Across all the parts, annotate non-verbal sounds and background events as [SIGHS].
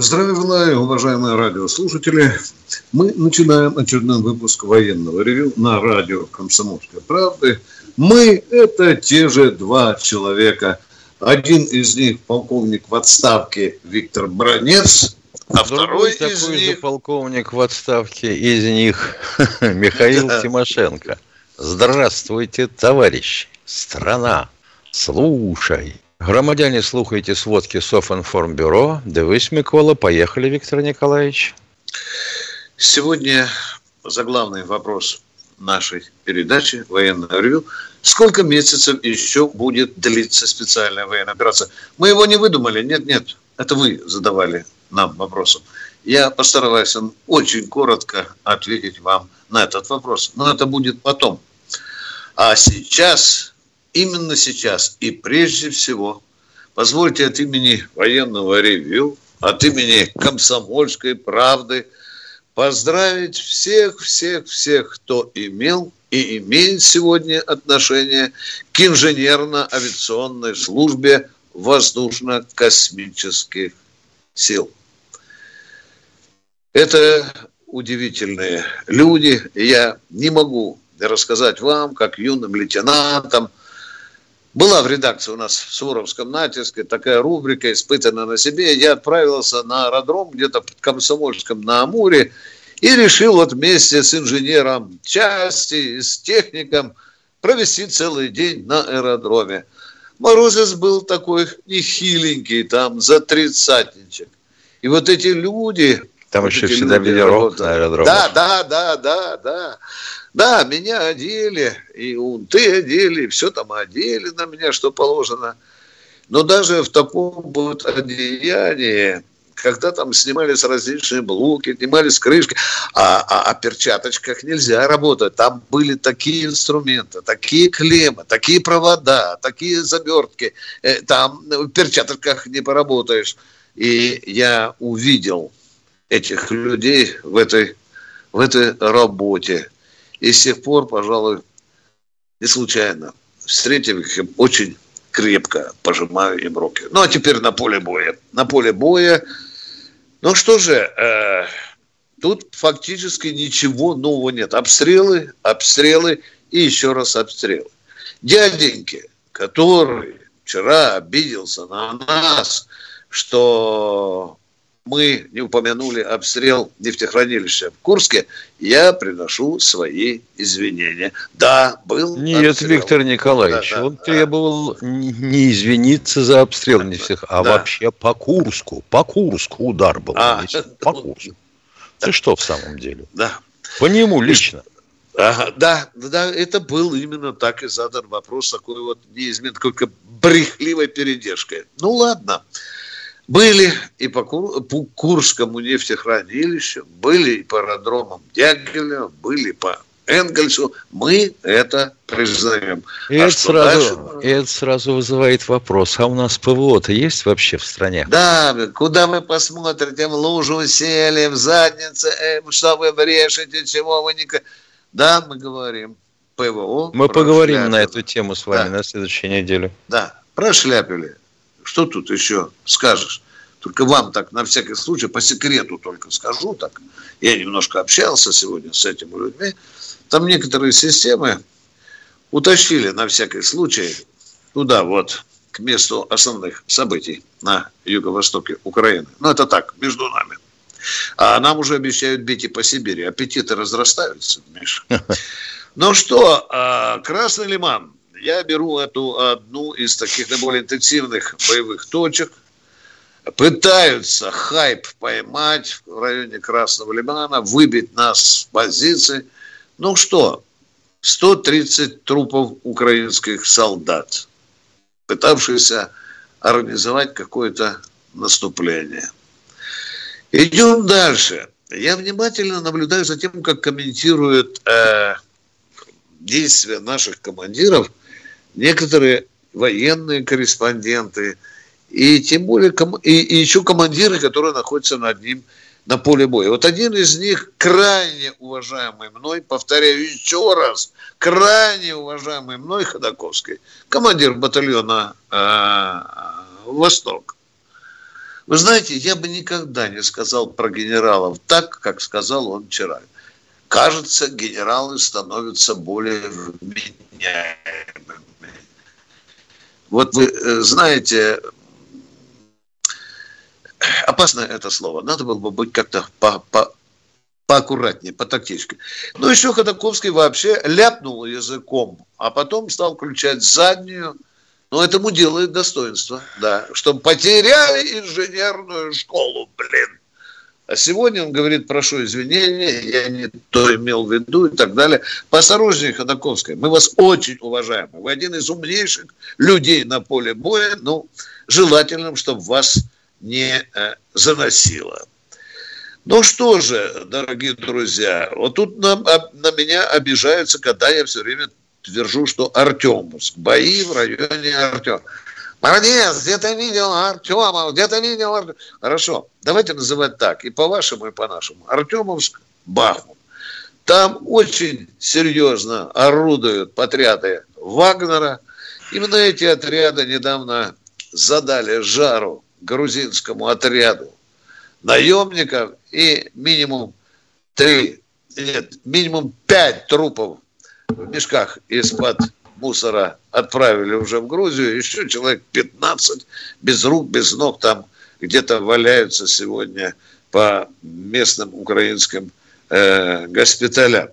Здравия желаю, уважаемые радиослушатели. Мы начинаем очередной выпуск военного ревю на радио «Комсомольская правда». Мы – это те же два человека. Один из них – полковник в отставке Виктор Бронец, а второй такой из же них... полковник в отставке из них [LAUGHS] Михаил Да. Тимошенко. Здравствуйте, товарищи, страна, слушай. Громадяне, слухайте сводки Софинформбюро. Дивись, Микола, поехали, Виктор Николаевич. Сегодня заглавный вопрос нашей передачи «Военное ревю». Сколько месяцев еще будет длиться специальная военная операция? Мы его не выдумали. Нет, нет. Это вы задавали нам вопросом. Я постараюсь очень коротко ответить вам на этот вопрос. Но это будет потом. А сейчас, именно сейчас и прежде всего, позвольте от имени военного ревью, от имени комсомольской правды поздравить всех, всех, всех, кто имел и имеет сегодня отношение к инженерно-авиационной службе воздушно-космических сил. Это удивительные люди. Я не могу рассказать вам, как юным лейтенантам, была в редакции у нас в Суровском натиске такая рубрика «Испытана на себе». Я отправился на аэродром где-то под Комсомольском на Амуре и решил вот вместе с инженером части, с техником провести целый день на аэродроме. Морозец был такой нехиленький, там за тридцатничек. И вот эти люди... Там вот еще всегда люди ветерок на аэродроме. Да, да, да, да, да. Да, меня одели, и унты одели, и все там одели на меня, что положено. Но даже в таком вот одеянии, когда там снимались различные блоки, снимались крышки, а, а о перчаточках нельзя работать. Там были такие инструменты, такие клеммы, такие провода, такие завертки. Э, Там в перчатках не поработаешь. И я увидел этих людей в этой, в этой работе. И с тех пор, пожалуй, не случайно, встретив их, очень крепко пожимаю им руки. Ну, а теперь на поле боя. На поле боя. Ну, что же, э, тут фактически ничего нового нет. Обстрелы, обстрелы и еще раз обстрелы. Дяденьки, который вчера обиделся на нас, что мы не упомянули обстрел нефтехранилища в Курске, я приношу свои извинения. Да, был Нет, обстрел. Виктор Николаевич, Да, да, он да. требовал не не извиниться за обстрел не всех, а Да. вообще по Курску. По Курску удар был. А, по Курску. Ты что в самом деле? Да. По нему лично. Ага, да, да, это был именно так и задан вопрос, такой вот неизменный, только брехливой передержкой. Ну ладно, были и по, Кур- по Курскому нефтехранилищу, были и по аэродромам Дягилева, были по Энгельсу. Мы это признаем. И, А это сразу, дальше? и это сразу вызывает вопрос, а у нас ПВО-то есть вообще в стране? Да, куда вы посмотрите, в лужу сели, в заднице, э, что вы брешете, чего вы не... Да, мы говорим. ПВО. Мы поговорим на прошляпили. эту тему с вами Да. на следующей неделе. Да, прошляпили. Что тут еще скажешь? Только вам так, на всякий случай, по секрету только скажу так. Я немножко общался сегодня с этими людьми. Там некоторые системы утащили на всякий случай туда вот, к месту основных событий на юго-востоке Украины. Ну, это так, между нами. А нам уже обещают бить и по Сибири. Аппетиты разрастаются, Миша. [LAUGHS] Ну что, а, Красный Лиман. Я беру эту одну из таких наиболее интенсивных боевых точек. Пытаются хайп поймать в районе Красного Лимана, выбить нас с позиций. Ну что, 130 трупов украинских солдат, пытавшихся организовать какое-то наступление. Идем дальше. Я внимательно наблюдаю за тем, как комментируют э, действия наших командиров некоторые военные корреспонденты и тем более и, и еще командиры, которые находятся над ним на поле боя. Вот один из них, крайне уважаемый мной, повторяю еще раз, крайне уважаемый мной Ходаковский, командир батальона э, «Восток». Вы знаете, я бы никогда не сказал про генералов так, как сказал он вчера. Кажется, генералы становятся более вменяемыми. Вот вы э, знаете, опасно это слово. Надо было бы быть как-то по, по, поаккуратнее, по тактичке. Ну, еще Ходаковский вообще ляпнул языком, а потом стал включать заднюю. Но этому делает достоинство, да. Что потеряли инженерную школу, блин. А сегодня он говорит, прошу извинения, я не то имел в виду и так далее. Поосторожнее, Ходаковская, мы вас очень уважаем. Вы один из умнейших людей на поле боя. Ну, желательно, чтобы вас не э, заносило. Ну что же, дорогие друзья, вот тут на, на меня обижаются, когда я все время твержу, что Артемовск, бои в районе Артема. Молодец, где-то видел Артема, где-то видел Артема. Хорошо, давайте называть так, и по-вашему, и по-нашему. Артемовск, Бахмут. Там очень серьезно орудуют отряды Вагнера. Именно эти отряды недавно задали жару грузинскому отряду наемников и минимум три, нет, минимум пять трупов в мешках из-под мусора отправили уже в Грузию. Еще человек 15 без рук, без ног там где-то валяются сегодня по местным украинским э, госпиталям.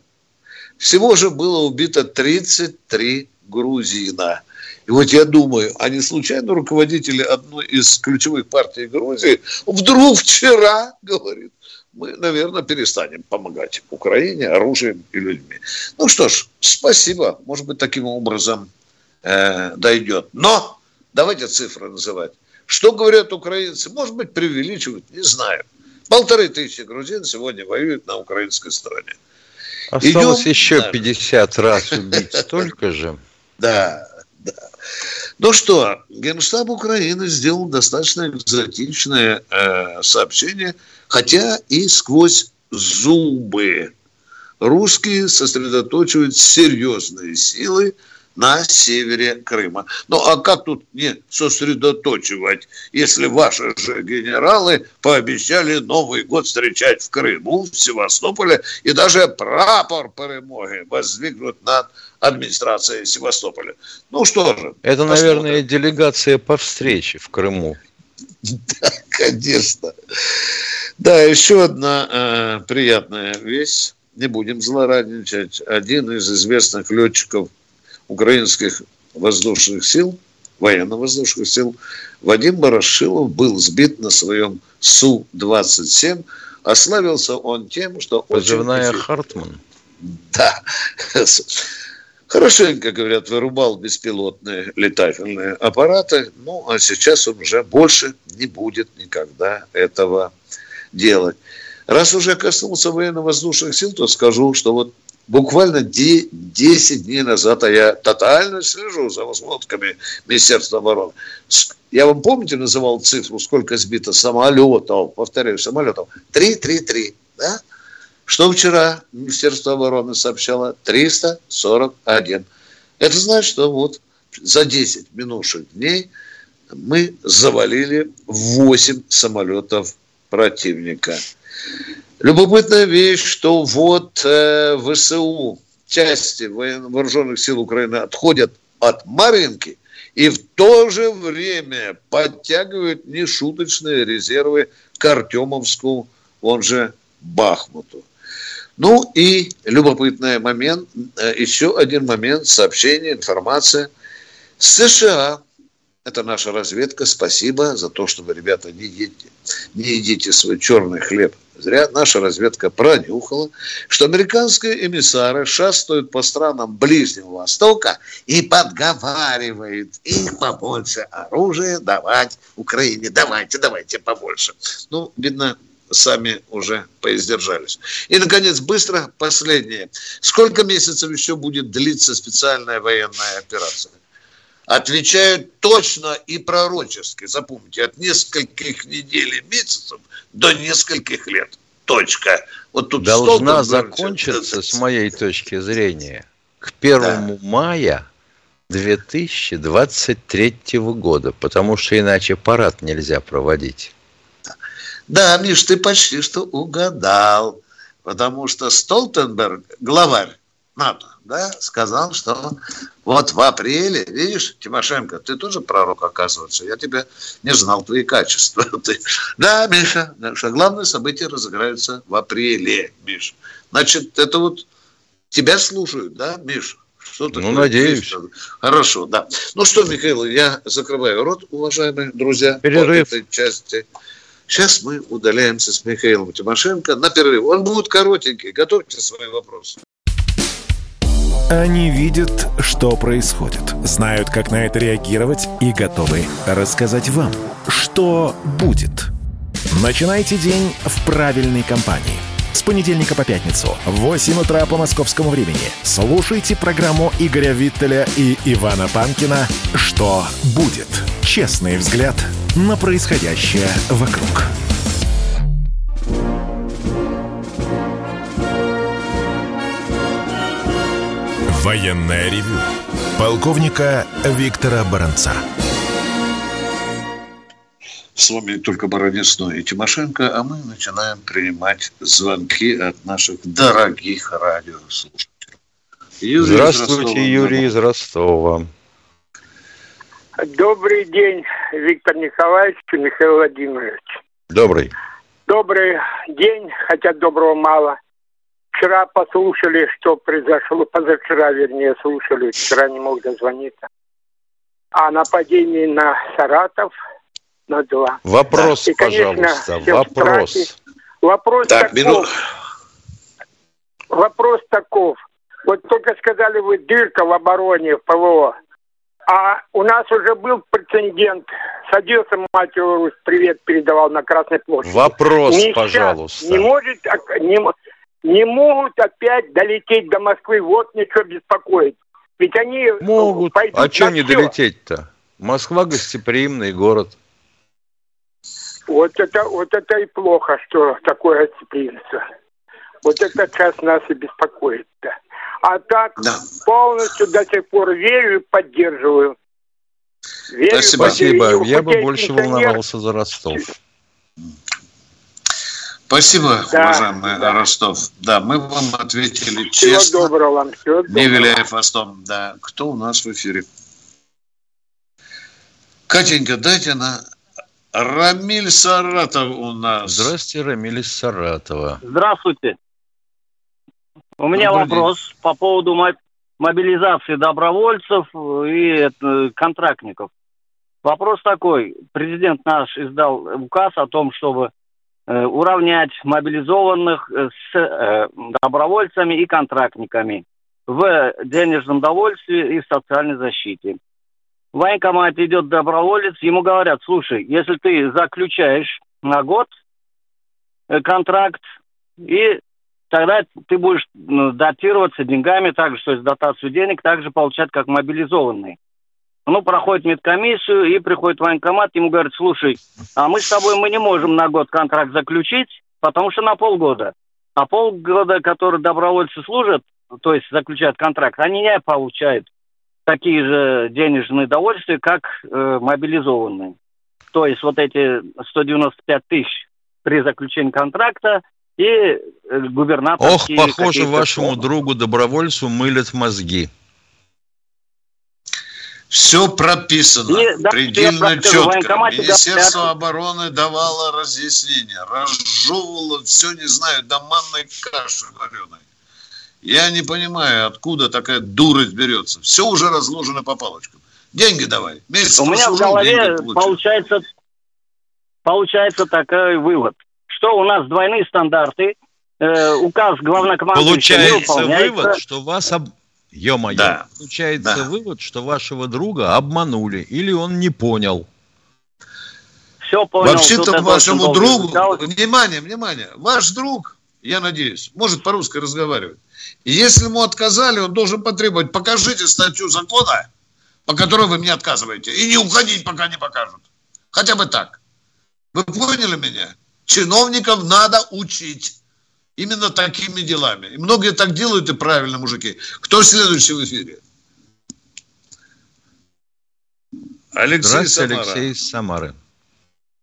Всего же было убито 33 грузина. И вот я думаю, а не случайно руководители одной из ключевых партий Грузии вдруг вчера говорит, мы, наверное, перестанем помогать Украине оружием и людьми. Ну что ж, спасибо. Может быть, таким образом э, дойдет. Но давайте цифры называть. Что говорят украинцы? Может быть, преувеличивают, не знаю. Полторы тысячи грузин сегодня воюют на украинской стороне. Осталось Идем еще дальше. 50 раз убить [LAUGHS] столько же. Да, да. Ну что, Генштаб Украины сделал достаточно экзотичное э, сообщение, хотя и сквозь зубы. Русские сосредоточивают серьезные силы на севере Крыма. Ну а как тут не сосредоточивать, если ваши же генералы пообещали Новый год встречать в Крыму, в Севастополе, и даже прапор перемоги воздвигнут над администрацией Севастополя. Ну что же. Это, посмотрим. наверное, делегация по встрече в Крыму. [LAUGHS] Да, конечно. Да, еще одна э, приятная вещь. Не будем злорадничать. Один из известных летчиков украинских воздушных сил, военно-воздушных сил, Вадим Барашилов был сбит на своем Су-27. Ославился он тем, что... Позывная очень... Хартман. Да. [LAUGHS] Хорошенько, говорят, вырубал беспилотные летательные аппараты. Ну, а сейчас он уже больше не будет никогда этого делать. Раз уже коснулся военно-воздушных сил, то скажу, что вот буквально 10 дней назад, а я тотально слежу за возможностями Министерства обороны. Я вам, помните, называл цифру, сколько сбито самолетов, повторяю, самолетов? 3-3-3, да? Что вчера Министерство обороны сообщало? 341. Это значит, что вот за 10 минувших дней мы завалили 8 самолетов противника. Любопытная вещь, что вот э, ВСУ, части вооруженных сил Украины отходят от Маринки и в то же время подтягивают нешуточные резервы к Артемовску, он же Бахмуту. Ну и любопытный момент, э, еще один момент, сообщение, информация. США это наша разведка. Спасибо за то, что вы, ребята, не едите, не едите свой черный хлеб. Зря наша разведка пронюхала, что американские эмиссары шастают по странам Ближнего Востока и подговаривают их побольше оружия давать Украине. Давайте, давайте побольше. Ну, видно, сами уже поиздержались. И, наконец, быстро последнее. Сколько месяцев еще будет длиться специальная военная операция? Отвечают точно и пророчески. Запомните, от нескольких недель и месяцев до нескольких лет. Точка. Вот тут Должна закончиться, с моей точки зрения, к первому да. мая 2023 года, потому что иначе парад нельзя проводить. Да, Миш, ты почти что угадал, потому что Столтенберг, главарь НАТО, да, сказал, что вот в апреле, видишь, Тимошенко, ты тоже пророк, оказывается, я тебя не знал, твои качества. [LAUGHS] Ты... Да, Миша, что главное событие разыграется в апреле, Миш. Значит, это вот тебя слушают, да, Миш? Что ну, надеюсь. Хорошо, да. Ну что, Михаил, я закрываю рот, уважаемые друзья. Перерыв. этой части. Сейчас мы удаляемся с Михаилом Тимошенко на перерыв. Он будет коротенький. Готовьте свои вопросы. Они видят, что происходит, знают, как на это реагировать и готовы рассказать вам, что будет. Начинайте день в правильной компании – с понедельника по пятницу в 8 утра по московскому времени. Слушайте программу Игоря Виттеля и Ивана Панкина «Что будет?» Честный взгляд на происходящее вокруг. Военная ревю. Полковника Виктора Баранца. С вами только Баранец, и Тимошенко, а мы начинаем принимать звонки от наших дорогих радиослушателей. Юрий Здравствуйте, из Юрий из Ростова. Добрый день, Виктор Николаевич и Михаил Владимирович. Добрый. Добрый день, хотя доброго мало. Вчера послушали, что произошло, позавчера, вернее, слушали, вчера не мог дозвониться. О нападении на Саратов – на два. Вопрос, да. И, конечно, пожалуйста, вопрос. Вопрос так, таков. Минут. Вопрос таков. Вот только сказали вы дырка в обороне в ПВО. А у нас уже был прецедент. Садился мать Русь, привет передавал на Красной площади. Вопрос, не пожалуйста. Не может, не, не могут опять долететь до Москвы. Вот ничего беспокоит. Ведь они могут. А что не долететь-то? Москва гостеприимный город. Вот это, вот это и плохо, что такое принца. Вот это сейчас нас и беспокоит. -то. А так да. полностью до сих пор верю и поддерживаю. Верю, Спасибо. Поддерживаю. Я бы больше волновался за Ростов. Спасибо, да, уважаемый да. Ростов. Да, мы вам ответили всего честно. Всего доброго вам. Всего доброго. Не виляя хвостом. Да. Кто у нас в эфире? Катенька, дайте на Рамиль Саратов у нас. Здравствуйте, Рамиль из Саратова. Здравствуйте. У меня Добрый вопрос день. по поводу мобилизации добровольцев и э, контрактников. Вопрос такой. Президент наш издал указ о том, чтобы э, уравнять мобилизованных э, с добровольцами и контрактниками в денежном довольстве и в социальной защите в военкомате идет доброволец, ему говорят, слушай, если ты заключаешь на год э, контракт, и тогда ты будешь датироваться деньгами, также, то есть дотацию денег, также получать как мобилизованный. Ну, проходит медкомиссию и приходит военкомат, ему говорят, слушай, а мы с тобой мы не можем на год контракт заключить, потому что на полгода. А полгода, которые добровольцы служат, то есть заключают контракт, они не получают такие же денежные довольствия, как э, мобилизованные. То есть вот эти 195 тысяч при заключении контракта и э, губернатор... Ох, похоже, вашему формы. другу добровольцу мылят мозги. Все прописано и, да, предельно четко. Министерство да, обороны давало разъяснения, разжевывало все, не знаю, до манной каши вареной. Я не понимаю, откуда такая дурость берется. Все уже разложено по палочкам. Деньги давай. Месяц У меня в голове получается, получается такой вывод, что у нас двойные стандарты, э, указ главнокомандующего Получается вывод, что вас... Об... Ё-моё. Да. Получается да. вывод, что вашего друга обманули или он не понял. Все понял. Вообще-то вашему другу, внимание, внимание, ваш друг, я надеюсь, может по-русски разговаривать. И если ему отказали, он должен потребовать, покажите статью закона, по которой вы мне отказываете, и не уходить, пока не покажут. Хотя бы так. Вы поняли меня? Чиновников надо учить. Именно такими делами. И многие так делают, и правильно, мужики. Кто следующий в эфире? Алексей Самара. Алексей Самары.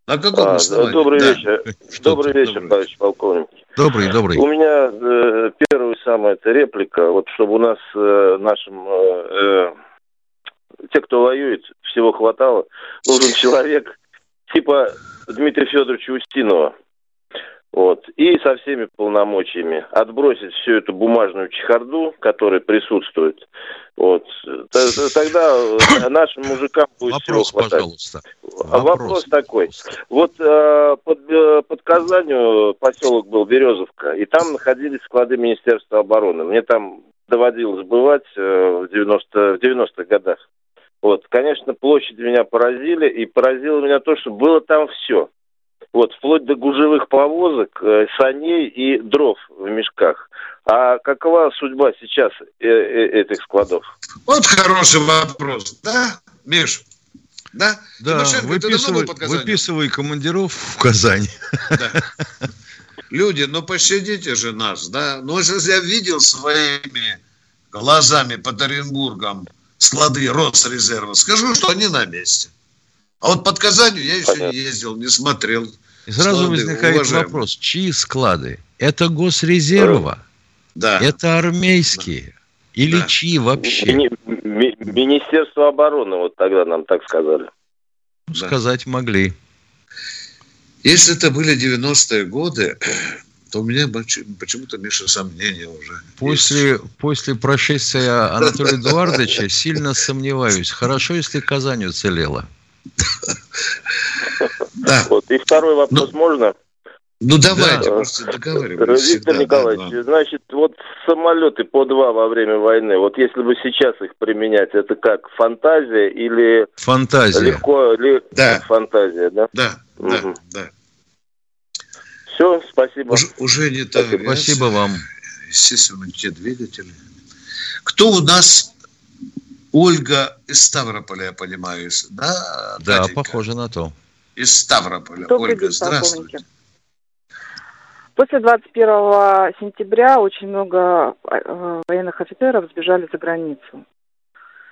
На каком а, основании? Добрый да. вечер. Что добрый вечер, добрый. товарищ полковник. Добрый, добрый. У меня э, первая самая эта реплика, вот чтобы у нас э, нашим э, э, те, кто воюет, всего хватало, нужен [LAUGHS] человек типа Дмитрия Федоровича Устинова. Вот. И со всеми полномочиями отбросить всю эту бумажную чехарду, которая присутствует. Вот. Тогда э, нашим мужикам будет Вопрос, всего хватать. пожалуйста. А вопрос, Вопрос такой. Вот э, под, э, под Казанью поселок был Березовка, и там находились склады Министерства обороны. Мне там доводилось бывать в 90, в 90-х годах. Вот, конечно, площади меня поразили, и поразило меня то, что было там все вот, вплоть до гужевых повозок, э, саней и дров в мешках. А какова судьба сейчас э -э этих складов? Вот хороший вопрос, да, Миш? Да, да выписывай, выписывай командиров в Казань. Да. Люди, ну пощадите же нас, да? Ну, если я видел своими глазами под Оренбургом склады Росрезерва, скажу, что они на месте. А вот под Казанью я еще Понятно. не ездил, не смотрел. И сразу склады, возникает уважаемые. вопрос, чьи склады? Это госрезерва? Да. Это армейские? Да. Или да. чьи вообще? Ми- ми- Министерство обороны, вот тогда нам так сказали. Да. Сказать могли. Если это были 90-е годы, то у меня почему-то, Миша, сомнения уже. После, есть. после прошествия Анатолия Эдуардовича [LAUGHS] сильно сомневаюсь. Хорошо, если Казань уцелела. [LAUGHS] Да. Вот. И второй вопрос ну, можно? Ну давайте, да. просто. Виктор Николаевич, да, значит, вот самолеты по два во время войны, вот если бы сейчас их применять, это как фантазия или фантазия. легко ли да. фантазия, да? Да, угу. да, да. Все, спасибо. Уже, уже не так. Спасибо, спасибо вам. Естественно, те двигатели. Кто у нас Ольга из Ставрополя, я понимаю, да? Да, похоже на то. Из Ставрополя. Добрый Ольга, день, здравствуйте. После 21 сентября очень много э, военных офицеров сбежали за границу.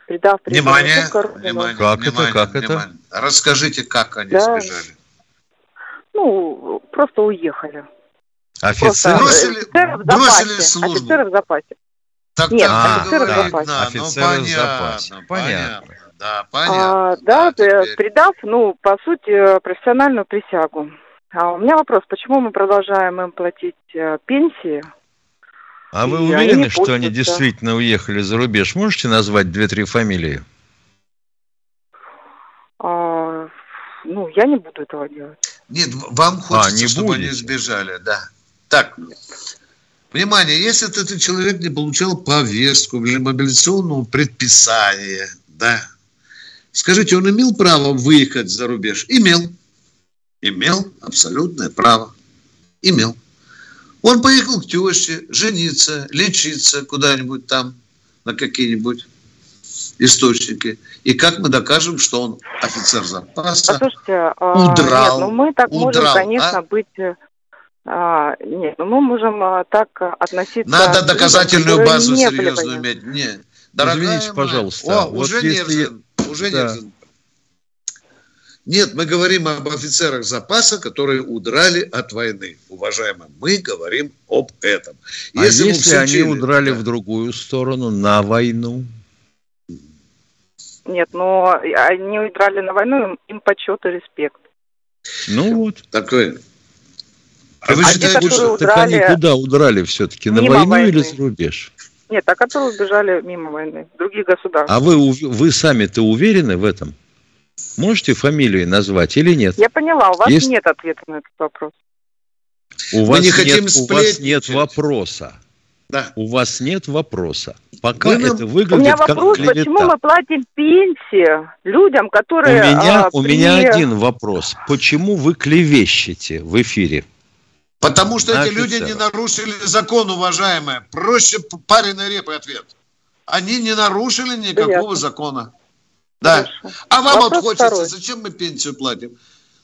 Придав внимание, внимание, как внимание, это, как внимание. это? Расскажите, как они да. сбежали. Ну, просто уехали. Офицеры? Бросили, офицеры в запасе. Бросили службу. Офицеры в запасе. Так, Нет, а, офицеры да, в запасе. Ну, офицеры понятно, в запасе. Понятно. понятно. Да, понятно. А, да, да придав, ну, по сути, профессиональную присягу. А у меня вопрос, почему мы продолжаем им платить э, пенсии? А вы уверены, они что они действительно уехали за рубеж? Можете назвать две-три фамилии? А, ну, я не буду этого делать. Нет, вам хочется, а, не чтобы будете? они сбежали, да. Так, Внимание, если этот человек не получал повестку или мобилизационного предписания, да, скажите, он имел право выехать за рубеж? Имел. Имел абсолютное право. Имел. Он поехал к теще, жениться, лечиться куда-нибудь там, на какие-нибудь источники. И как мы докажем, что он офицер запаса, Послушайте, а, удрал, нет, ну мы так удрал, можем, конечно, а? быть э, а, нет, ну мы можем а, так относиться... Надо доказательную людям, базу серьезную иметь. Нет. Дорогая Извините, моя, пожалуйста. О, вот уже если... Нерзин, уже да. Нерзин. Нет, мы говорим об офицерах запаса, которые удрали от войны. Уважаемые, мы говорим об этом. А если, если они удрали да. в другую сторону, на войну? Нет, но они удрали на войну, им почет и респект. Ну вот. Такое. А вы а считаете, те, что так они куда удрали все-таки? На войну войны. или за рубеж? Нет, а которые убежали мимо войны, другие государства. А вы, вы сами-то уверены в этом? Можете фамилии назвать или нет? Я поняла, у вас Есть... нет ответа на этот вопрос. У, вас, не нет, у вас нет вопроса. Да. у вас нет вопроса. Пока Вы, это выглядит У меня вопрос, как почему мы платим пенсии людям, которые... У меня, а, у при... меня один вопрос. Почему вы клевещете в эфире? Потому что эти люди не нарушили закон, уважаемые. Проще пареной репы ответ. Они не нарушили никакого Понятно. закона. Да. Хорошо. А вам Вопрос вот хочется, второй. зачем мы пенсию платим?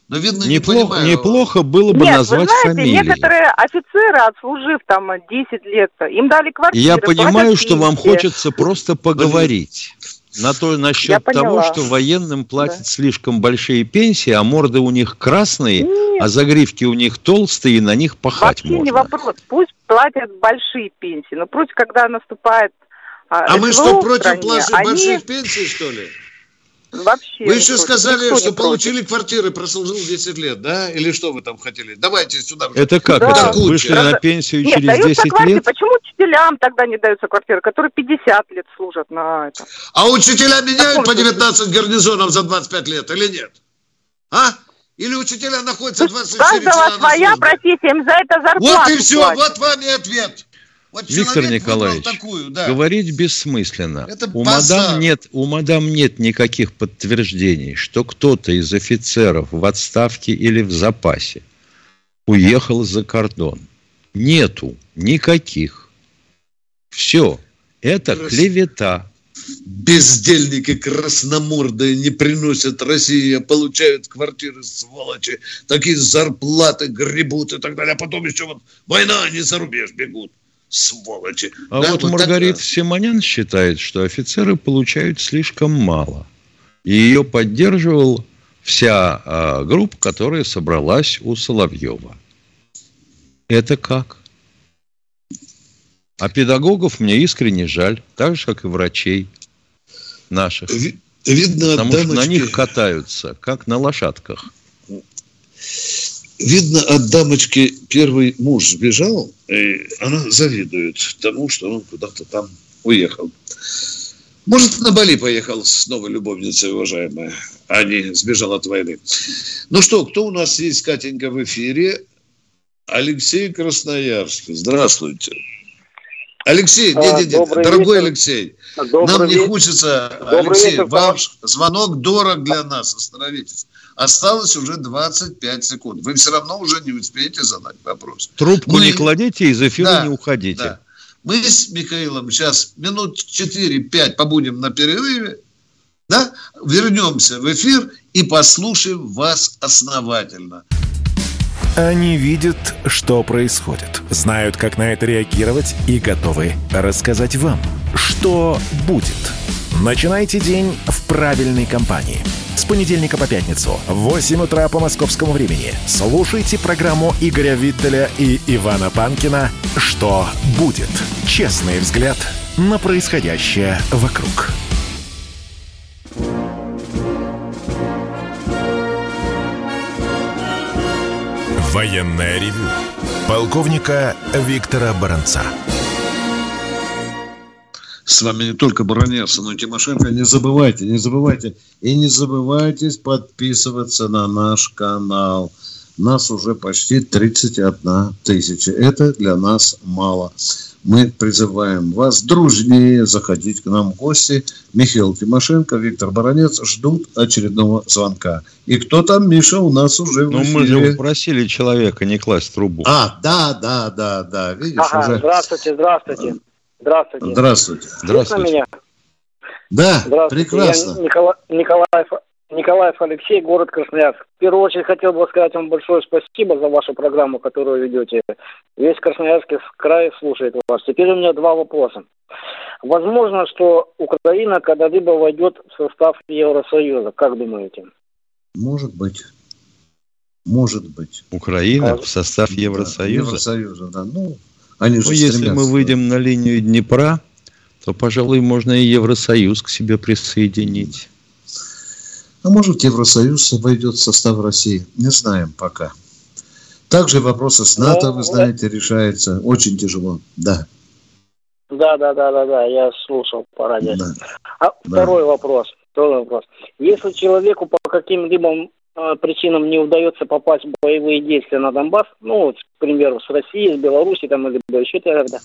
Но, видно, неплохо, не неплохо было бы Нет, назвать вы знаете, фамилии. некоторые офицеры, отслужив там 10 лет, им дали квартиры. Я понимаю, что вам хочется просто поговорить. На то, насчет того, что военным платят да. слишком большие пенсии, а морды у них красные, Нет. а загривки у них толстые, и на них пахать Вообще можно. не вопрос. Пусть платят большие пенсии, но пусть, когда наступает а, а мы что, против стране, они... больших пенсий, что ли? Вообще. Вы еще сказали, что получили квартиры, прослужил 10 лет, да? Или что вы там хотели? Давайте сюда. Это как? Да. Это вышли на пенсию Нет, через 10 квартиры. лет? Почему учителям тогда не даются квартиры, которые 50 лет служат на это? А учителя меняют по 19 гарнизонов за 25 лет или нет? А? Или учителя находятся 24 часа на своя профессия, им за это зарплату Вот и все, платят. вот вам и ответ. Вот Виктор Николаевич, такую, да. говорить бессмысленно. Это у мадам, нет, у мадам нет никаких подтверждений, что кто-то из офицеров в отставке или в запасе уехал за кордон. Нету никаких. Все. Это Крас... клевета. Бездельники красномордые не приносят России, а получают квартиры, сволочи. Такие зарплаты гребут и так далее. А потом еще вот война, они за рубеж бегут сволочи. А да, вот, вот Маргарита так... Симонян считает, что офицеры получают слишком мало. И ее поддерживал вся а, группа, которая собралась у Соловьева. Это как? А педагогов мне искренне жаль, так же, как и врачей наших. Видно, Потому дамочки... что на них катаются, как на лошадках. Видно, от дамочки первый муж сбежал, и она завидует тому, что он куда-то там уехал. Может, на Бали поехал с новой любовницей, уважаемая, а не сбежал от войны. Ну что, кто у нас есть, Катенька, в эфире? Алексей Красноярск. Здравствуйте. Алексей, а, не, не, не, дорогой вечер. Алексей, добрый нам не хочется, добрый Алексей, вечер, ваш звонок дорог для нас, остановитесь. Осталось уже 25 секунд. Вы все равно уже не успеете задать вопрос. Трубку Мы... не кладите, из эфира да, не уходите. Да. Мы с Михаилом сейчас минут 4-5 побудем на перерыве, да? вернемся в эфир и послушаем вас основательно. Они видят, что происходит, знают, как на это реагировать и готовы рассказать вам, что будет. Начинайте день в правильной компании – с понедельника по пятницу в 8 утра по московскому времени. Слушайте программу Игоря Виттеля и Ивана Панкина «Что будет?» Честный взгляд на происходящее вокруг. Военная ревю. Полковника Виктора Баранца. С вами не только Баранец, но и Тимошенко. Не забывайте, не забывайте. И не забывайте подписываться на наш канал. Нас уже почти 31 тысяча. Это для нас мало. Мы призываем вас дружнее заходить к нам в гости. Михаил Тимошенко, Виктор Баранец ждут очередного звонка. И кто там, Миша, у нас уже в Ну, мы же попросили человека не класть трубу. А, да, да, да, да. Видишь, ага, уже... Здравствуйте, здравствуйте. Здравствуйте. Здравствуйте. Здравствуйте. меня? Да, Здравствуйте. прекрасно. Я Никола... Николаев... Николаев Алексей, город Красноярск. В первую очередь хотел бы сказать вам большое спасибо за вашу программу, которую ведете. Весь Красноярский край слушает вас. Теперь у меня два вопроса. Возможно, что Украина когда-либо войдет в состав Евросоюза. Как думаете? Может быть. Может быть. Украина а... в состав Евросоюза? Евросоюза, да. Ну, они же ну, если мы выйдем на линию Днепра, то, пожалуй, можно и Евросоюз к себе присоединить. А может, Евросоюз войдет в состав России? Не знаем пока. Также вопросы с НАТО, ну, вы знаете, решаются. Очень тяжело, да. Да, да, да, да, да, я слушал по радио. Да. А да. второй вопрос. Второй вопрос. Если человеку по каким-либо причинам не удается попасть в боевые действия на Донбасс, ну, вот, к примеру, с Россией, с Беларуси там, или еще тогда,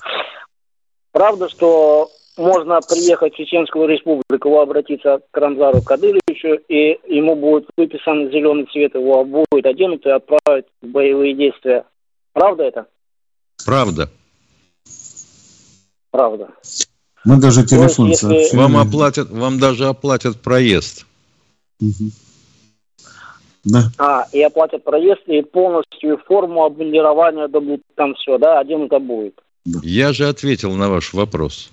Правда, что можно приехать в Чеченскую республику, обратиться к Рамзару Кадыровичу, и ему будет выписан зеленый цвет, его будет оденут и отправить в боевые действия. Правда это? Правда. Правда. Мы даже телефон есть, если... Вам оплатят, вам даже оплатят проезд. Угу. Да. А, и оплатят проезд, и полностью форму обмундирования дадут, там все, да, один это будет. Я же ответил на ваш вопрос.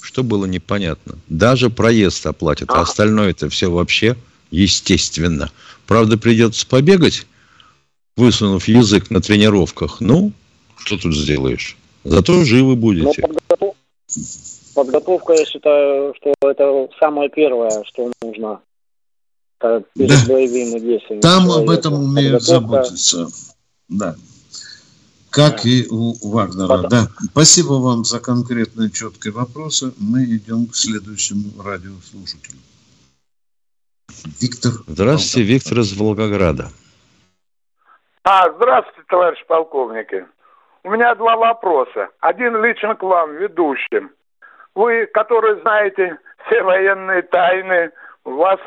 Что было непонятно? Даже проезд оплатят, а, а остальное это все вообще естественно. Правда, придется побегать, высунув язык на тренировках. Ну, что тут сделаешь? Зато живы будете. Подготов... Подготовка, я считаю, что это самое первое, что нужно да. боевыми действиями. Там человека. об этом умеют Подготовка... заботиться. Да. Как да. и у Вагнера. Потом. Да. Спасибо вам за конкретные четкие вопросы. Мы идем к следующему радиослушателю. Виктор. Здравствуйте, Волгоград. Виктор из Волгограда. А, здравствуйте, товарищ полковники. У меня два вопроса. Один лично к вам, ведущим. Вы, которые знаете все военные тайны, у вас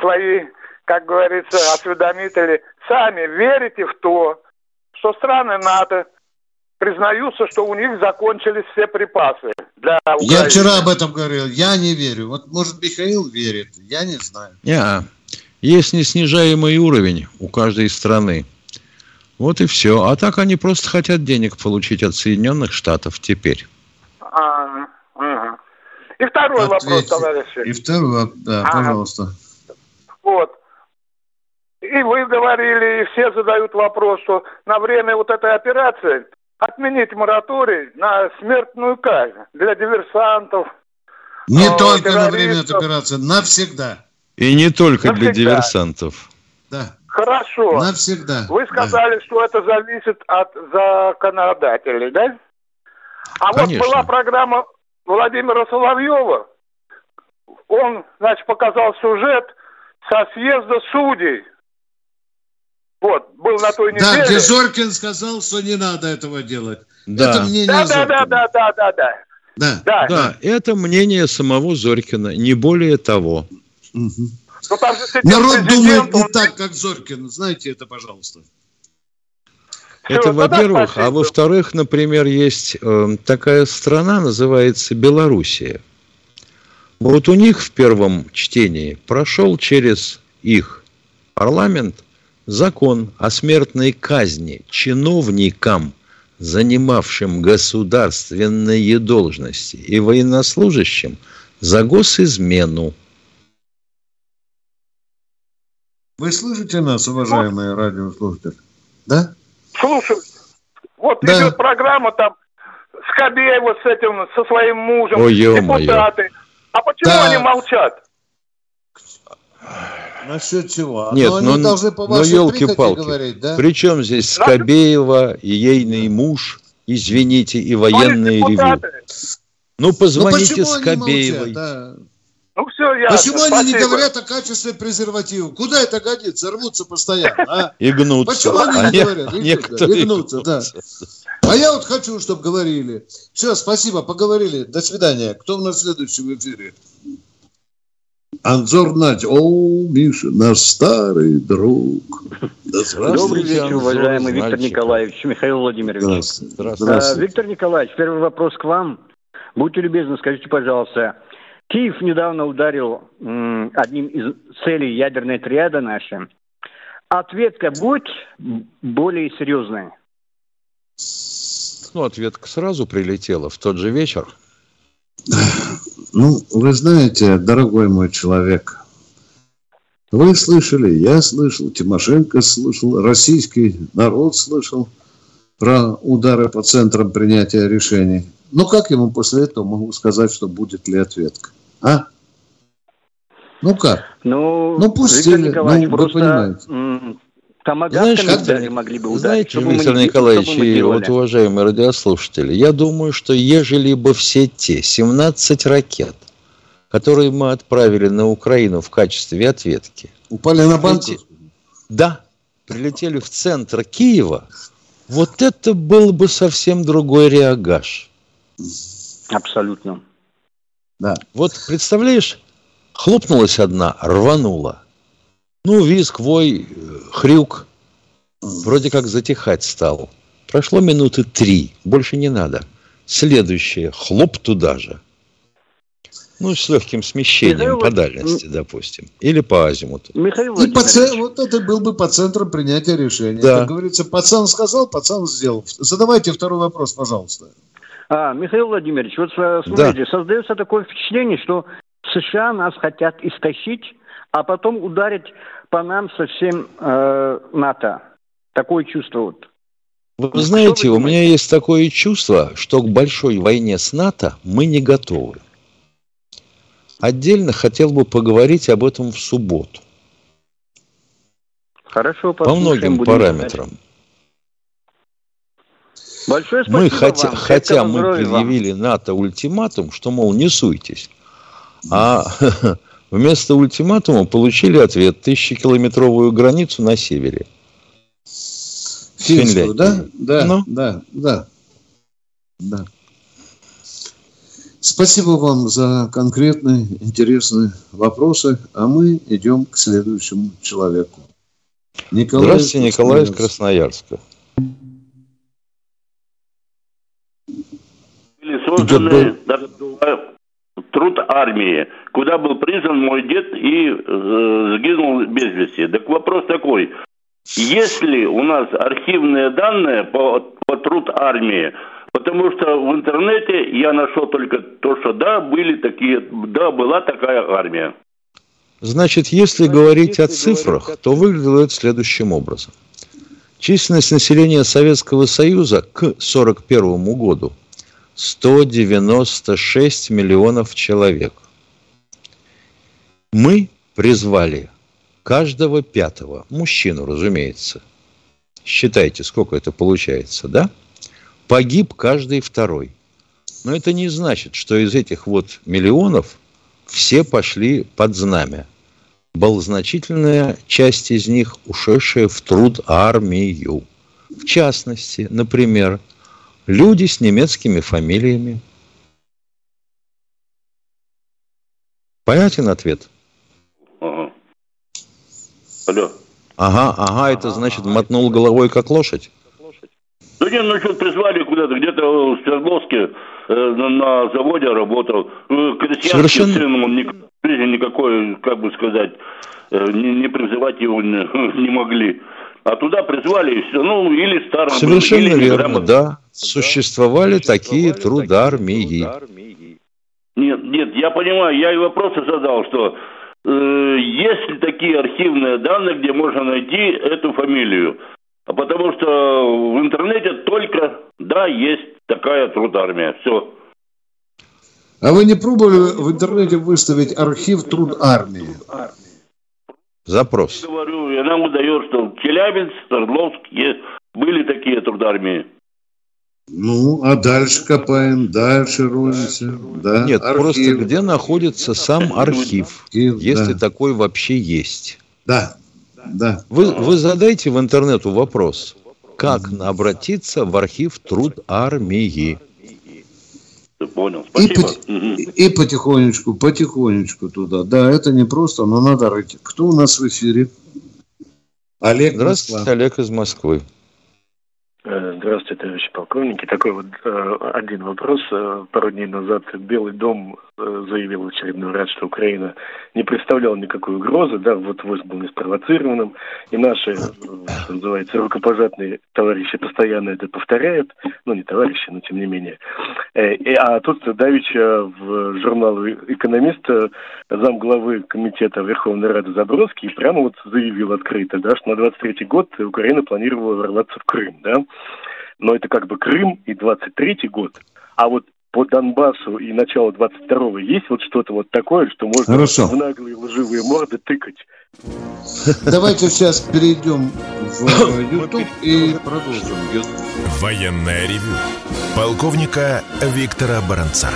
свои, как говорится, осведомители, сами верите в то, что страны НАТО признаются, что у них закончились все припасы для Украины. Я вчера об этом говорил. Я не верю. Вот, может, Михаил верит. Я не знаю. Не, есть неснижаемый уровень у каждой страны. Вот и все. А так они просто хотят денег получить от Соединенных Штатов теперь. А, ага. И второй Ответьте. вопрос, товарищи. И второй, да, ага. пожалуйста. Вот. И вы говорили, и все задают вопрос, что на время вот этой операции отменить мораторий на смертную казнь для диверсантов. Не э, только на время этой операции, навсегда. И не только навсегда. для диверсантов. Да. Хорошо. Навсегда. Вы сказали, да. что это зависит от законодателей, да? А Конечно. вот была программа Владимира Соловьева. Он, значит, показал сюжет со съезда судей. Вот, был на той неделе. Да, где Зоркин сказал, что не надо этого делать. Да. Это мнение да, да, да, да, да, да, да. Да. да. Да, это мнение самого Зоркина, не более того. Угу. Народ думает не так, как Зоркин. Знаете это, пожалуйста. Это, во-первых. А во-вторых, например, есть э, такая страна, называется Белоруссия. Вот у них в первом чтении прошел через их парламент закон о смертной казни чиновникам, занимавшим государственные должности и военнослужащим за госизмену. Вы слышите нас, уважаемые вот. радиослушатели? Да? Слушаю. Вот да. идет программа там Скобеева с этим, со своим мужем, Ой, депутаты. А почему да. они молчат? Насчет чего? Нет, но, они должны по но елки-палки. Говорить, да? Причем здесь Скобеева и ейный муж, извините, и военные ревю. Ну, позвоните ну, Скобеевой. Да? Ну, все, ясно. Почему Спасибо. они не говорят о качестве презерватива? Куда это годится? Рвутся постоянно, а? И гнутся. Почему они а не говорят? Некоторые и гнутся, да. А я вот хочу, чтобы говорили. Все, спасибо, поговорили. До свидания. Кто у нас следующий в эфире? Анзор Надь. О, Миша, наш старый друг. Добрый вечер, уважаемый Виктор Николаевич, Михаил Владимирович. Здравствуйте. Здравствуйте. Виктор Николаевич, первый вопрос к вам. Будьте любезны, скажите, пожалуйста, Киев недавно ударил м, одним из целей ядерной триады нашей. Ответка будет более серьезная? Ну, ответка сразу прилетела в тот же вечер. [SIGHS] Ну, вы знаете, дорогой мой человек, вы слышали, я слышал, Тимошенко слышал, российский народ слышал про удары по центрам принятия решений. Ну, как ему после этого могу сказать, что будет ли ответка? А? Ну как? Ну, ну пустили, ну, вы понимаете. Знаешь, как, могли бы ударить, знаете, Виктор мы, Николаевич и вот уважаемые радиослушатели, я думаю, что ежели бы все те 17 ракет, которые мы отправили на Украину в качестве ответки, упали на банку? Да, прилетели в центр Киева, вот это был бы совсем другой реагаж. Абсолютно. Да. Вот представляешь, хлопнулась одна, рванула. Ну, визг, вой, хрюк. Вроде как затихать стал. Прошло минуты три, больше не надо. Следующее, хлоп туда же. Ну, с легким смещением Михаил по дальности, допустим. Или по азимуту. Михаил И по ц... Вот это был бы по центру принятия решения. Да. Как говорится, пацан сказал, пацан сделал. Задавайте второй вопрос, пожалуйста. А, Михаил Владимирович, вот э, смотрите, да. создается такое впечатление, что США нас хотят истощить, а потом ударить по нам совсем э, НАТО. Такое чувство вот. Вы знаете, вы у меня есть такое чувство, что к большой войне с НАТО мы не готовы. Отдельно хотел бы поговорить об этом в субботу. Хорошо, по многим параметрам. Большое спасибо мы хотя, вам. хотя мы предъявили вам. НАТО ультиматум, что, мол, не суйтесь. А [LAUGHS] вместо ультиматума получили ответ тысячекилометровую границу на севере. Финскую, да? Да, ну? да, да, да. Спасибо вам за конкретные, интересные вопросы, а мы идем к следующему человеку. Николай Здравствуйте, Николай из Красноярска. Созданы труд армии, куда был призван мой дед и э, сгинул без вести. Так вопрос такой. Если у нас архивные данные по, по труд армии, Потому что в интернете я нашел только то, что да, были такие, да, была такая армия. Значит, если Значит, говорить если о цифрах, говорить... то выглядит следующим образом. Численность населения Советского Союза к 1941 году 196 миллионов человек. Мы призвали каждого пятого, мужчину, разумеется. Считайте, сколько это получается, да? погиб каждый второй. Но это не значит, что из этих вот миллионов все пошли под знамя. Была значительная часть из них, ушедшая в труд армию. В частности, например, люди с немецкими фамилиями. Понятен ответ? Ага. Алло. Ага, ага, это значит мотнул головой как лошадь? Да нет, ну что, призвали куда-то, где-то в Свердловске э, на, на заводе работал. Э, крестьянский Совершенно... сын, он ни, никакой, как бы сказать, э, не, не призывать его не, [LAUGHS] не могли. А туда призвали и все. Ну, или старым Совершенно был, или верно, да. Существовали, Существовали такие трудармии. Нет, нет, я понимаю, я и вопросы задал, что э, есть ли такие архивные данные, где можно найти эту фамилию? А потому что в интернете только, да, есть такая трудармия. Все. А вы не пробовали в интернете выставить архив труд армии? Запрос. Я говорю, я нам удает, что Челябинск, Свердловск есть, были такие трудармии. Ну, а дальше копаем, дальше роемся. Да, Нет, архив. просто где находится сам архив, архив если да. такой вообще есть. Да, да. Вы, вы задайте в интернету вопрос, как обратиться в архив труд армии. Понял, спасибо. И, и потихонечку, потихонечку туда. Да, это не просто, но надо рыть. Кто у нас в эфире? Олег Здравствуйте, Москва. Олег из Москвы. Э, здравствуйте, товарищи полковники. Такой вот э, один вопрос. Э, пару дней назад Белый дом заявил в очередной раз, что Украина не представляла никакой угрозы, да, вот войск был не спровоцированным, и наши, что называется, рукопожатные товарищи постоянно это повторяют, ну, не товарищи, но тем не менее. А тут Давича в журнал «Экономист» замглавы комитета Верховной Рады Забродский прямо вот заявил открыто, да, что на 23 год Украина планировала ворваться в Крым, да, но это как бы Крым и 23-й год. А вот по Донбассу и начало 22-го есть вот что-то вот такое, что можно Хорошо. в наглые лживые морды тыкать? Давайте сейчас перейдем в [COUGHS] YouTube и продолжим. Военная ревю. Полковника Виктора Баранца.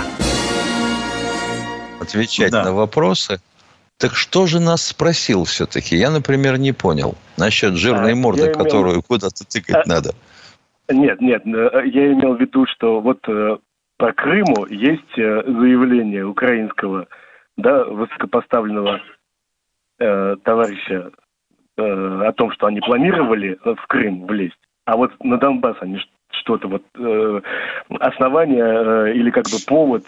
Отвечать да. на вопросы. Так что же нас спросил все-таки? Я, например, не понял. Насчет жирной а, морды, имел... которую куда-то тыкать а... надо. Нет, нет, э, я имел в виду, что вот э, по Крыму есть э, заявление украинского, да, высокопоставленного э, товарища э, о том, что они планировали в Крым влезть, а вот на Донбасс они что-то вот э, основание э, или как бы повод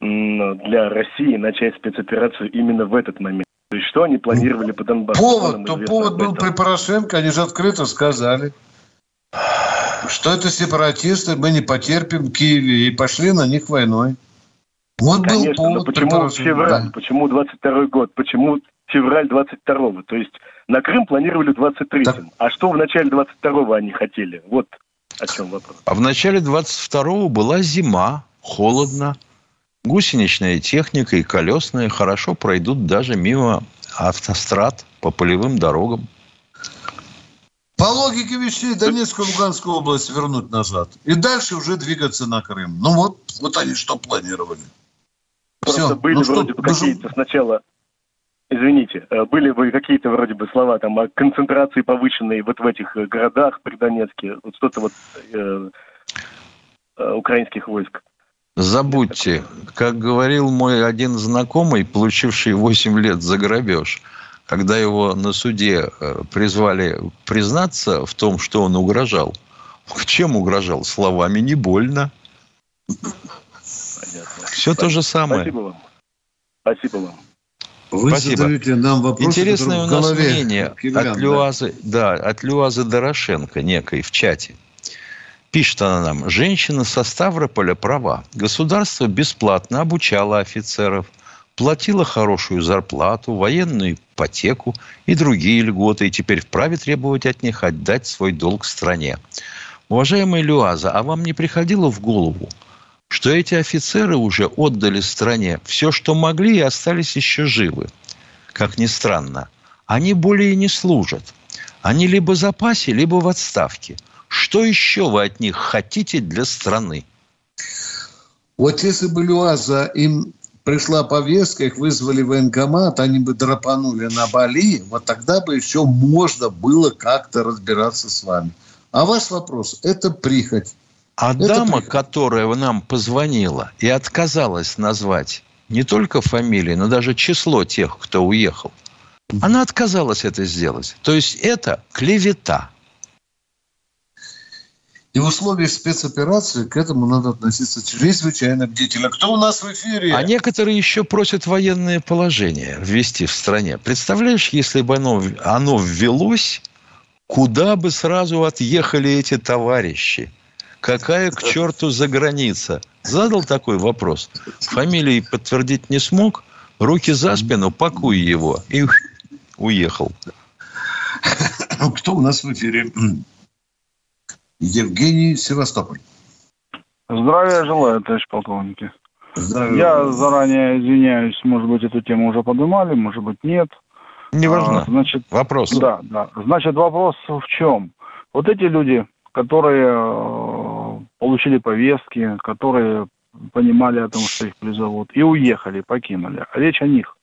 для России начать спецоперацию именно в этот момент. То есть что они планировали по Донбассу? Повод, то повод был при Порошенко, они же открыто сказали, что это сепаратисты, мы не потерпим в Киеве, и пошли на них войной. Вот Конечно, был повод но почему февраль, да. почему 22 год, почему февраль 22-го? То есть на Крым планировали 23-м. А что в начале 22-го они хотели? Вот о чем вопрос. А в начале 22-го была зима, холодно, Гусеничная техника и колесная хорошо пройдут даже мимо автострад по полевым дорогам. По логике вещей Донецкую и Луганскую область вернуть назад. И дальше уже двигаться на Крым. Ну вот, вот они что планировали. Просто Все. были ну, вроде что, бы какие-то сначала, извините, э, были бы какие-то вроде бы слова там о концентрации повышенной вот в этих э, городах при Донецке, вот что-то вот э, э, украинских войск. Забудьте, как говорил мой один знакомый, получивший 8 лет за грабеж, когда его на суде э, призвали признаться в том, что он угрожал. Чем угрожал? Словами не больно. Понятно. Все то же самое. Спасибо вам. Спасибо вам. Вы Спасибо. задаете нам вопрос, Интересное у нас мнение от Люазы, да. да, от Люазы Дорошенко некой в чате. Пишет она нам, женщина со Ставрополя права. Государство бесплатно обучало офицеров, платило хорошую зарплату, военную ипотеку и другие льготы, и теперь вправе требовать от них отдать свой долг стране. Уважаемая Люаза, а вам не приходило в голову, что эти офицеры уже отдали стране все, что могли, и остались еще живы? Как ни странно, они более не служат. Они либо в запасе, либо в отставке – что еще вы от них хотите для страны? Вот если бы Люаза им пришла повестка, их вызвали в военкомат, они бы драпанули на Бали, вот тогда бы еще можно было как-то разбираться с вами. А ваш вопрос – это прихоть. А это дама, прихоть. которая нам позвонила и отказалась назвать не только фамилии, но даже число тех, кто уехал, она отказалась это сделать. То есть это клевета – и в условиях спецоперации к этому надо относиться чрезвычайно бдительно. Кто у нас в эфире? А некоторые еще просят военное положение ввести в стране. Представляешь, если бы оно, оно ввелось, куда бы сразу отъехали эти товарищи? Какая к черту за граница? Задал такой вопрос. Фамилии подтвердить не смог. Руки за спину, пакуй его. И уехал. Кто у нас в эфире? Евгений Севастополь. Здравия желаю, товарищ полковники. Здравия. Я заранее извиняюсь, может быть, эту тему уже поднимали, может быть, нет. Не важно. А, значит, вопрос. Да, да. Значит, вопрос в чем? Вот эти люди, которые э, получили повестки, которые понимали о том, что их призовут, и уехали, покинули. Речь о них.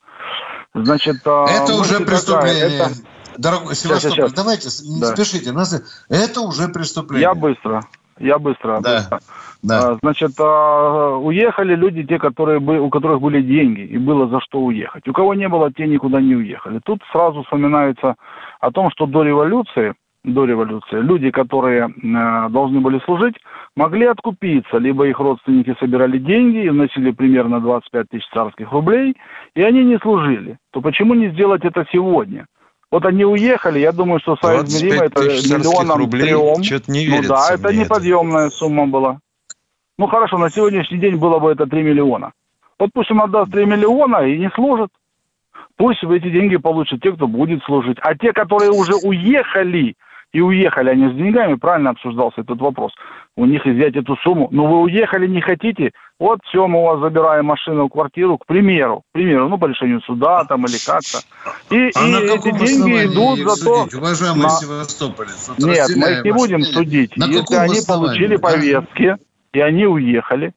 Значит, а, это уже преступление. Какая? Это, Дорогой Севастополь, сейчас, сейчас. давайте, не да. спешите. Нас... Это уже преступление. Я быстро. Я быстро. Да. быстро. Да. А, значит, а, уехали люди, те, которые у которых были деньги, и было за что уехать. У кого не было, те никуда не уехали. Тут сразу вспоминается о том, что до революции, до революции люди, которые э, должны были служить, могли откупиться. Либо их родственники собирали деньги и вносили примерно 25 тысяч царских рублей, и они не служили. То почему не сделать это сегодня? Вот они уехали, я думаю, что соизмеримо это миллионом рублей, трем. Что-то не ну да, это неподъемная это. сумма была. Ну хорошо, на сегодняшний день было бы это 3 миллиона. Вот пусть им отдаст 3 миллиона и не служит. Пусть эти деньги получат те, кто будет служить. А те, которые уже уехали, и уехали они с деньгами, правильно обсуждался этот вопрос. У них изъять эту сумму. Но вы уехали, не хотите, вот все, мы у вас забираем машину, квартиру, к примеру, к примеру, ну, по решению суда там или как-то. И, а и на эти деньги идут за то... Уважаемый на... Севастополец, вот Нет, мы их не будем судить. На если они получили повестки, и они уехали,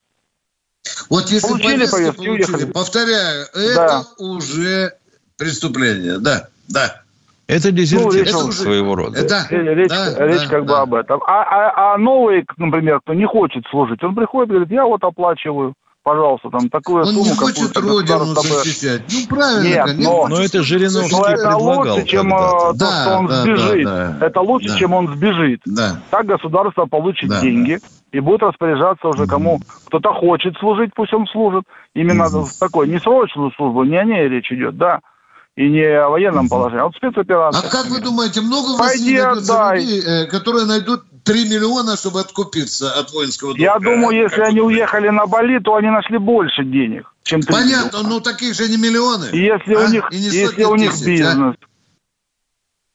вот если получили повестки, получили, уехали. повторяю, это да. уже преступление, да, да. Это дезертирство ну, своего рода. Это, речь да, речь да, как да. бы об этом. А, а, а новый, например, кто не хочет служить, он приходит и говорит, я вот оплачиваю пожалуйста, там такую Он сумму... Он не хочет родину защищать. Ну, правильно, Нет, конечно. Но, но это Жириновский но это лучше, чем э, то, да, что он да, сбежит. Да, да, это лучше, да. чем он сбежит. Да. Так государство получит да, деньги и будет распоряжаться уже кому кто-то хочет служить, пусть он служит. Именно угу. такой, не срочную службу, не о ней речь идет, да и не о военном положении, а вот спецоперация. А как вы думаете, много в России людей, э, которые найдут 3 миллиона, чтобы откупиться от воинского долга? Я думаю, если они уехали на Бали, то они нашли больше денег, чем 3 Понятно, миллиона. но таких же не миллионы. И если а? у них, если у них тысяч, бизнес, а?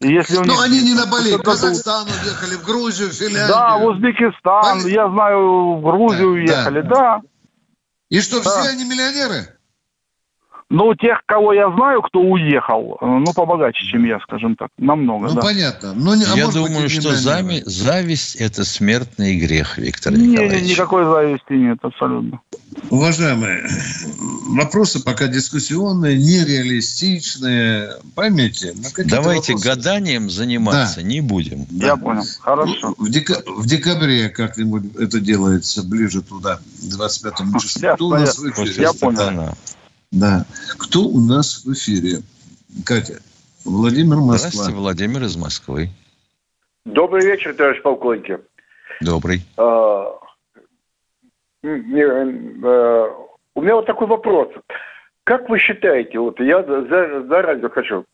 Если у Но они не на Бали, в Казахстан уехали, в Грузию, в Финляндию. Да, в Узбекистан, Бали? я знаю, в Грузию да, уехали, да. да. И что, да. все они миллионеры? Ну, тех, кого я знаю, кто уехал, э, ну, побогаче, чем я, скажем так, намного, Ну, да. понятно. Но, а я думаю, быть, что зами, зависть – это смертный грех, Виктор Николаевич. никакой зависти нет, абсолютно. Уважаемые, вопросы пока дискуссионные, нереалистичные. Поймите. Давайте вопросы... гаданием заниматься да. не будем. Да. Я понял. Хорошо. В, дека... в декабре как-нибудь это делается ближе туда, 25 числу. Я? Я понял. Да. Кто у нас в эфире? Катя. Владимир Москва. Здравствуйте, Владимир из Москвы. Добрый вечер, товарищ полковник. Добрый. А, не, а, у меня вот такой вопрос. Как вы считаете, вот я за, за радио хочу,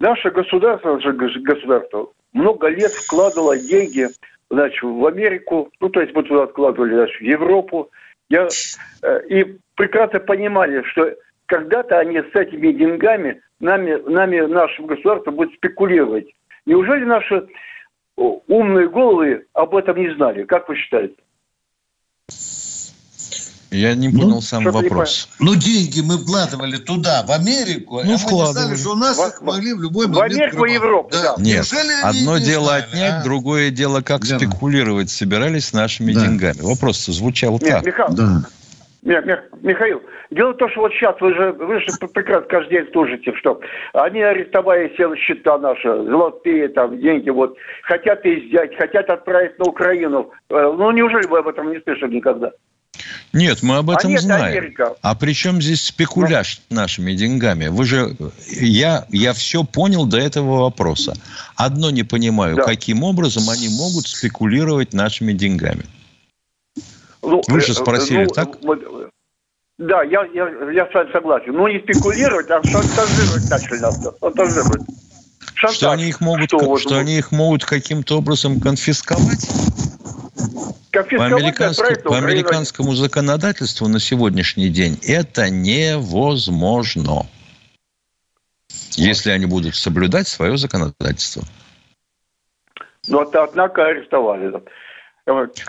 наше государство, наше государство много лет вкладывало деньги значит, в Америку, ну, то есть мы туда откладывали, значит, в Европу, я, э, и прекрасно понимали, что когда-то они с этими деньгами нами, нами, нашим государством будет спекулировать. Неужели наши умные головы об этом не знали? Как вы считаете? Я не понял ну, сам вопрос. Ну, деньги мы вкладывали туда, в Америку. Ну, а вкладывали. Знали, что у нас в, могли в любой момент... В Америку и Европу, да. да. Нет, одно дело знали, отнять, а? другое дело, как да. спекулировать собирались с нашими да. деньгами. Вопрос звучал Нет, так. Михаил, да. Михаил, дело в том, что вот сейчас вы же, вы же прекрасно каждый день служите, что они арестовали все счета наши, золотые там деньги, вот, хотят изъять, хотят отправить на Украину. Э, ну, неужели вы об этом не слышали никогда? Нет, мы об этом а нет, знаем. Америка. А при чем здесь спекуляж ну. нашими деньгами? Вы же, я, я все понял до этого вопроса. Одно не понимаю, да. каким образом они могут спекулировать нашими деньгами. Ну, Вы же э, спросили, ну, так? Да, я, я, я с вами согласен. Ну, не спекулировать, а шантажировать начали нас. Шантажировать. Шантаж. Что они их могут, что, что вот, они их могут каким-то образом конфисковать? По, американскому, по американскому законодательству на сегодняшний день это невозможно. Если они будут соблюдать свое законодательство. Ну, однако арестовали.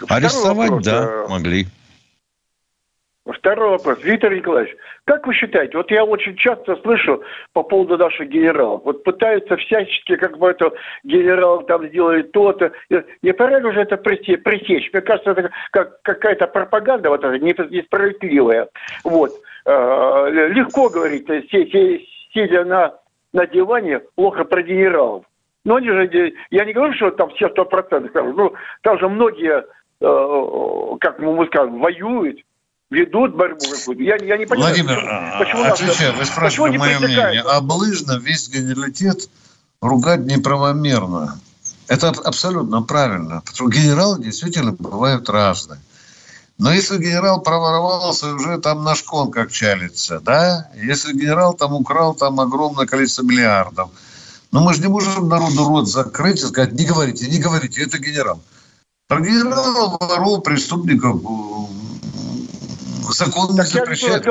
Арестовать, вопрос, да, э, могли. Второй вопрос. Виктор Николаевич, как вы считаете, вот я очень часто слышу по поводу наших генералов, вот пытаются всячески, как бы это генерал там сделали то-то. Не пора уже это пресечь? Мне кажется, это как какая-то пропаганда вот эта несправедливая. Вот. Э, легко говорить, сидя на, на диване, плохо про генералов. Но они же, я не говорю, что там все сто процентов, ну, там же многие, э, как мы скажем, воюют, ведут борьбу какую-то. Я, я не понимаю, Владимир, почему, почему отвечаю, вы спрашиваете мое мнение. Облыжно весь генералитет ругать неправомерно. Это абсолютно правильно. Потому что генералы действительно бывают разные. Но если генерал проворовался, уже там на шкон как чалится, да? Если генерал там украл там огромное количество миллиардов – но мы же не можем народу рот закрыть и сказать, не говорите, не говорите, это генерал. Про генерала, воров, преступников закон не запрещает.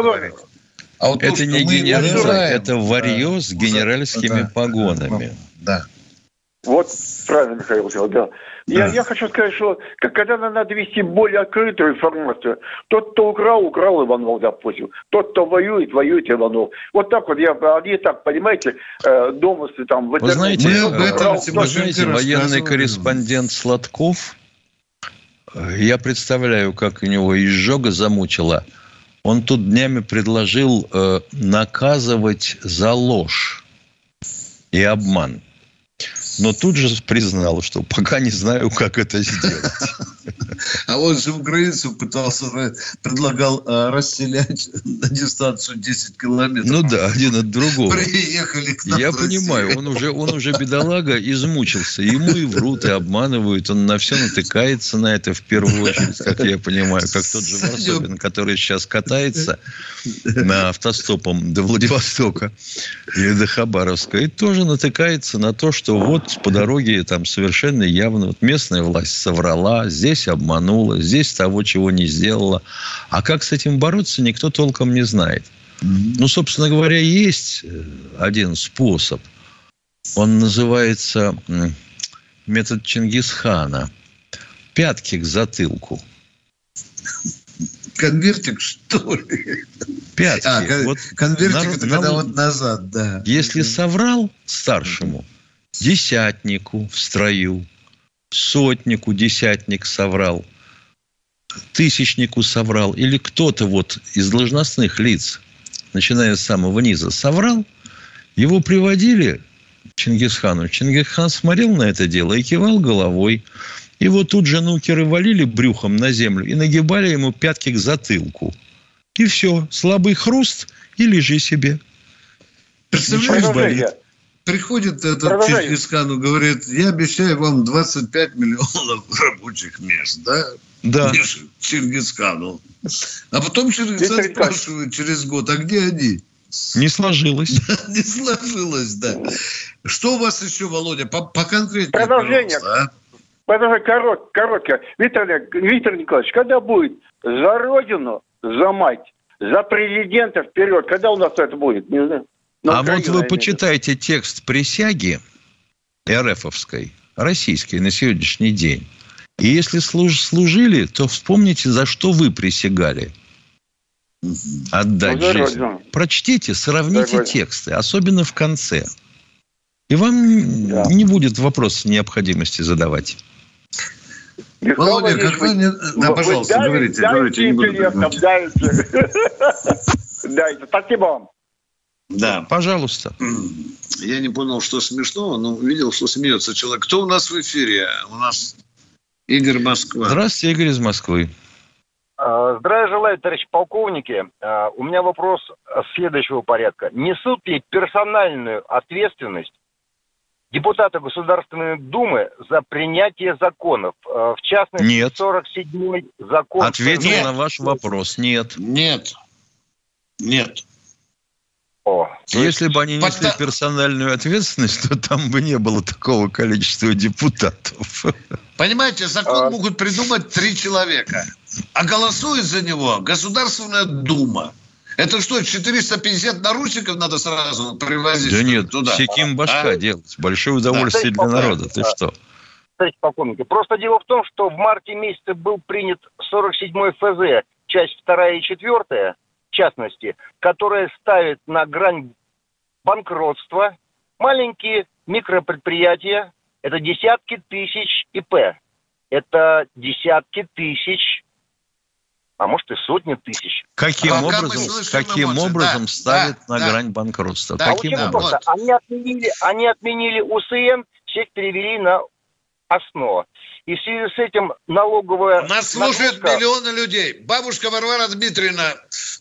А вот это то, не генерал, это варье да, с генеральскими да, погонами. Да. Вот правильно, Михаил сказал, да. Я, я хочу сказать, что когда надо вести более открытую информацию, тот, кто украл, украл Иванов, допустим. Тот, кто воюет, воюет Иванов. Вот так вот, я, они так, понимаете, э, домыслы там... Вы знаете, мы об этом, вы знаете военный корреспондент Сладков, э, я представляю, как у него изжога замучила. Он тут днями предложил э, наказывать за ложь и обман. но тут же признал, что пока не знаю, как это сделать. А он же украинцев пытался, предлагал а, расселять на дистанцию 10 километров. Ну да, один от другого. Приехали к нам Я понимаю, он уже, он уже бедолага измучился. Ему и врут, и обманывают. Он на все натыкается на это в первую очередь, как я понимаю. Как тот же Варсобин, который сейчас катается на автостопом до Владивостока или до Хабаровска. И тоже натыкается на то, что вот по дороге там совершенно явно вот местная власть соврала, здесь обманула, здесь того, чего не сделала. А как с этим бороться, никто толком не знает. Ну, собственно говоря, есть э, один способ. Он называется метод Чингисхана. Пятки к затылку. Конвертик, что ли? Пятки. А, вот конвертик на, это когда вот назад, да. Если соврал старшему, десятнику в строю, сотнику десятник соврал, тысячнику соврал, или кто-то вот из должностных лиц, начиная с самого низа, соврал, его приводили Чингисхану. Чингисхан смотрел на это дело и кивал головой. Его тут же нукеры валили брюхом на землю и нагибали ему пятки к затылку. И все, слабый хруст и лежи себе. Представляешь, приходит этот Чингисхану, говорит, я обещаю вам 25 миллионов [LAUGHS] рабочих мест, да? Да. Чингисхану. А потом Чингисхан спрашивает через год, а где они? Не сложилось. [LAUGHS] Не сложилось, да. Что у вас еще, Володя, по, по конкретнее? Продолжение. А? Подожди, корот, короткое. Виктор, Виктор Николаевич, когда будет за Родину, за мать, за президента вперед? Когда у нас это будет? Не знаю. На а вот вы почитайте текст присяги РФовской, российской на сегодняшний день. И если служ, служили, то вспомните, за что вы присягали отдать жизнь. Прочтите, сравните тексты, особенно в конце. И вам да. не будет вопроса необходимости задавать. Володя, как вы... Не... Да, пожалуйста, говорите. Дайте, говорите, дайте. Дайте. [LAUGHS] Спасибо вам. Да. Пожалуйста. Я не понял, что смешного, но видел, что смеется человек. Кто у нас в эфире? У нас Игорь Москва. Здравствуйте, Игорь из Москвы. А, здравия желаю, товарищи полковники. А, у меня вопрос следующего порядка. Несут ли персональную ответственность депутаты Государственной Думы за принятие законов? А, в частности, Нет. 47-й закон... Ответил Нет. на ваш вопрос. Нет. Нет. Нет. О, Если бы они несли Под... персональную ответственность, то там бы не было такого количества депутатов. Понимаете, закон а... могут придумать три человека, а голосует за него Государственная Дума. Это что, 450 наручников надо сразу привозить? Да нет, туда. Секим башка а? делать. Большое удовольствие да. для народа. Ты да. что? Просто дело в том, что в марте месяце был принят 47-й ФЗ, часть 2 и 4 частности, которая ставит на грань банкротства маленькие микропредприятия, это десятки тысяч ИП, это десятки тысяч, а может и сотни тысяч. Каким а образом, каким эмоции, образом да, ставят да, на да. грань банкротства? Да, каким образом? Просто. Они отменили, они отменили УСН, всех перевели на основа. И в связи с этим налоговая... Нас слушают нагрузка... миллионы людей. Бабушка Варвара Дмитриевна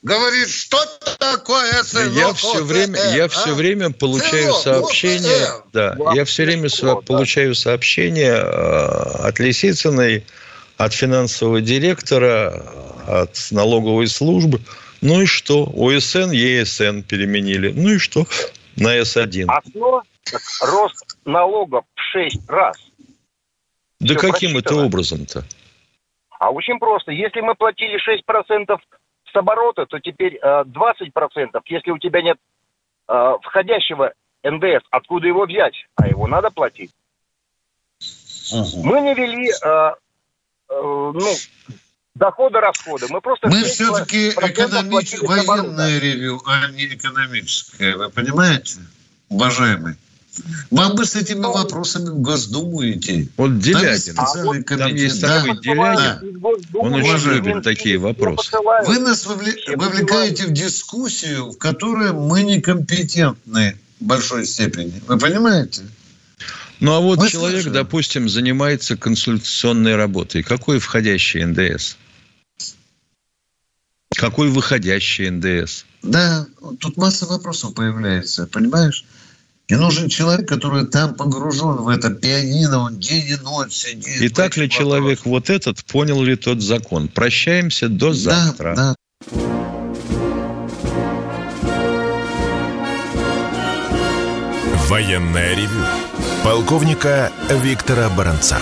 говорит, что такое СНО? Я все время, я а? все время получаю СНО, сообщения, да, я все время со, получаю сообщения э, от Лисицыной, от финансового директора, от налоговой службы. Ну и что? ОСН, ЕСН переменили. Ну и что? На С1. Одно рост налогов в 6 раз. Да Все каким это образом-то? А очень просто. Если мы платили 6% с оборота, то теперь э, 20%, если у тебя нет э, входящего НДС, откуда его взять? А его надо платить. Угу. Мы не вели э, э, ну, доходы-расходы. Мы просто... Мы все-таки экономич... военное ревю, а не экономическое. Вы понимаете, уважаемый? Вам бы с этими вопросами в Госдуму идти. Вот Делягин. Там, а вот, там есть да? Делягин. Да. Он очень любит такие вопросы. Вы нас вовлекаете в дискуссию, в которой мы некомпетентны в большой степени. Вы понимаете? Ну, а вот Мы человек, слышим. допустим, занимается консультационной работой. Какой входящий НДС? Какой выходящий НДС? Да, тут масса вопросов появляется, понимаешь? И нужен человек, который там погружен в это пианино, он день и ночь сидит. И так ли человек вот этот понял ли тот закон? Прощаемся до завтра. Да, да. Военная ревю. Полковника Виктора Баранца.